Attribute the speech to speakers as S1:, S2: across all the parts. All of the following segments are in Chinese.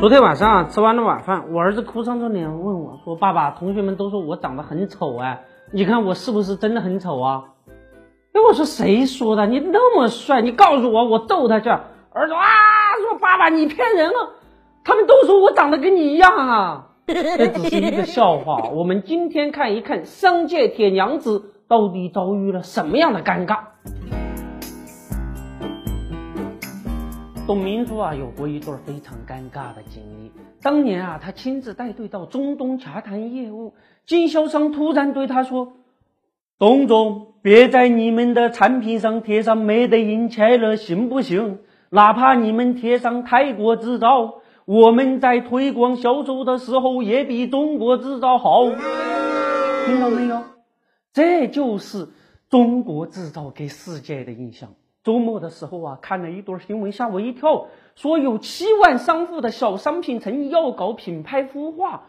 S1: 昨天晚上啊，吃完了晚饭，我儿子哭丧着脸问我说：“爸爸，同学们都说我长得很丑哎，你看我是不是真的很丑啊？”哎，我说谁说的？你那么帅，你告诉我，我逗他去。儿子啊，说爸爸你骗人了，他们都说我长得跟你一样啊。这只是一个笑话。我们今天看一看商界铁娘子到底遭遇了什么样的尴尬。董明珠啊，有过一段非常尴尬的经历。当年啊，他亲自带队到中东洽谈业务，经销商突然对他说：“董总，别在你们的产品上贴上 ‘Made in China’ 行不行？哪怕你们贴上泰国制造，我们在推广销售的时候也比中国制造好。”听到没有？这就是中国制造给世界的印象。周末的时候啊，看了一段新闻，吓我一跳。说有七万商户的小商品城要搞品牌孵化，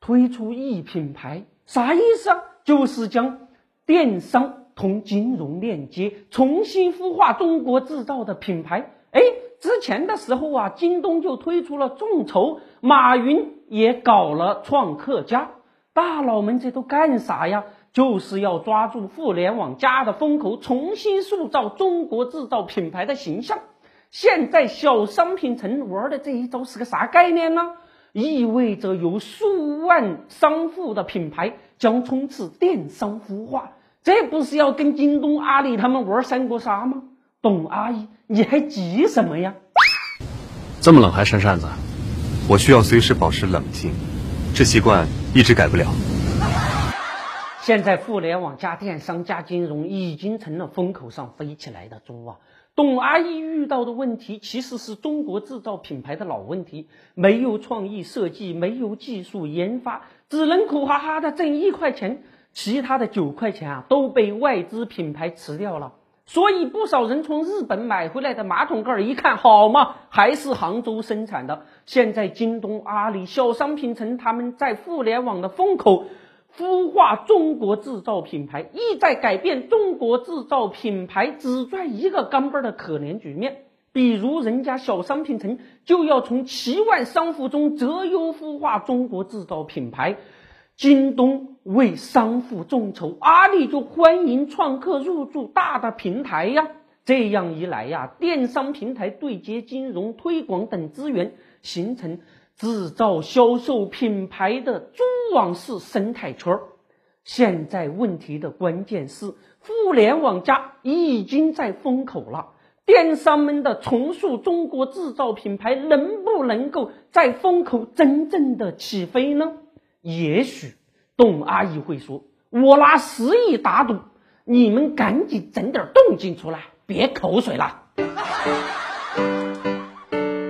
S1: 推出一品牌，啥意思啊？就是将电商同金融链接，重新孵化中国制造的品牌。哎，之前的时候啊，京东就推出了众筹，马云也搞了创客家，大佬们这都干啥呀？就是要抓住互联网加的风口，重新塑造中国制造品牌的形象。现在小商品城玩的这一招是个啥概念呢？意味着有数万商户的品牌将冲刺电商孵化，这不是要跟京东、阿里他们玩三国杀吗？董阿姨，你还急什么呀？
S2: 这么冷还扇扇子？
S3: 我需要随时保持冷静，这习惯一直改不了。
S1: 现在互联网加电商加金融已经成了风口上飞起来的猪啊！董阿姨遇到的问题其实是中国制造品牌的老问题：没有创意设计，没有技术研发，只能苦哈哈的挣一块钱，其他的九块钱啊都被外资品牌吃掉了。所以不少人从日本买回来的马桶盖一看，好嘛，还是杭州生产的。现在京东、阿里、小商品城他们在互联网的风口。孵化中国制造品牌，意在改变中国制造品牌只赚一个钢镚的可怜局面。比如，人家小商品城就要从七万商户中择优孵化中国制造品牌，京东为商户众筹，阿里就欢迎创客入驻大的平台呀。这样一来呀，电商平台对接金融、推广等资源，形成。制造、销售品牌的蛛网式生态圈儿。现在问题的关键是，互联网加已经在风口了，电商们的重塑中国制造品牌能不能够在风口真正的起飞呢？也许董阿姨会说：“我拿十亿打赌，你们赶紧整点动静出来，别口水了。”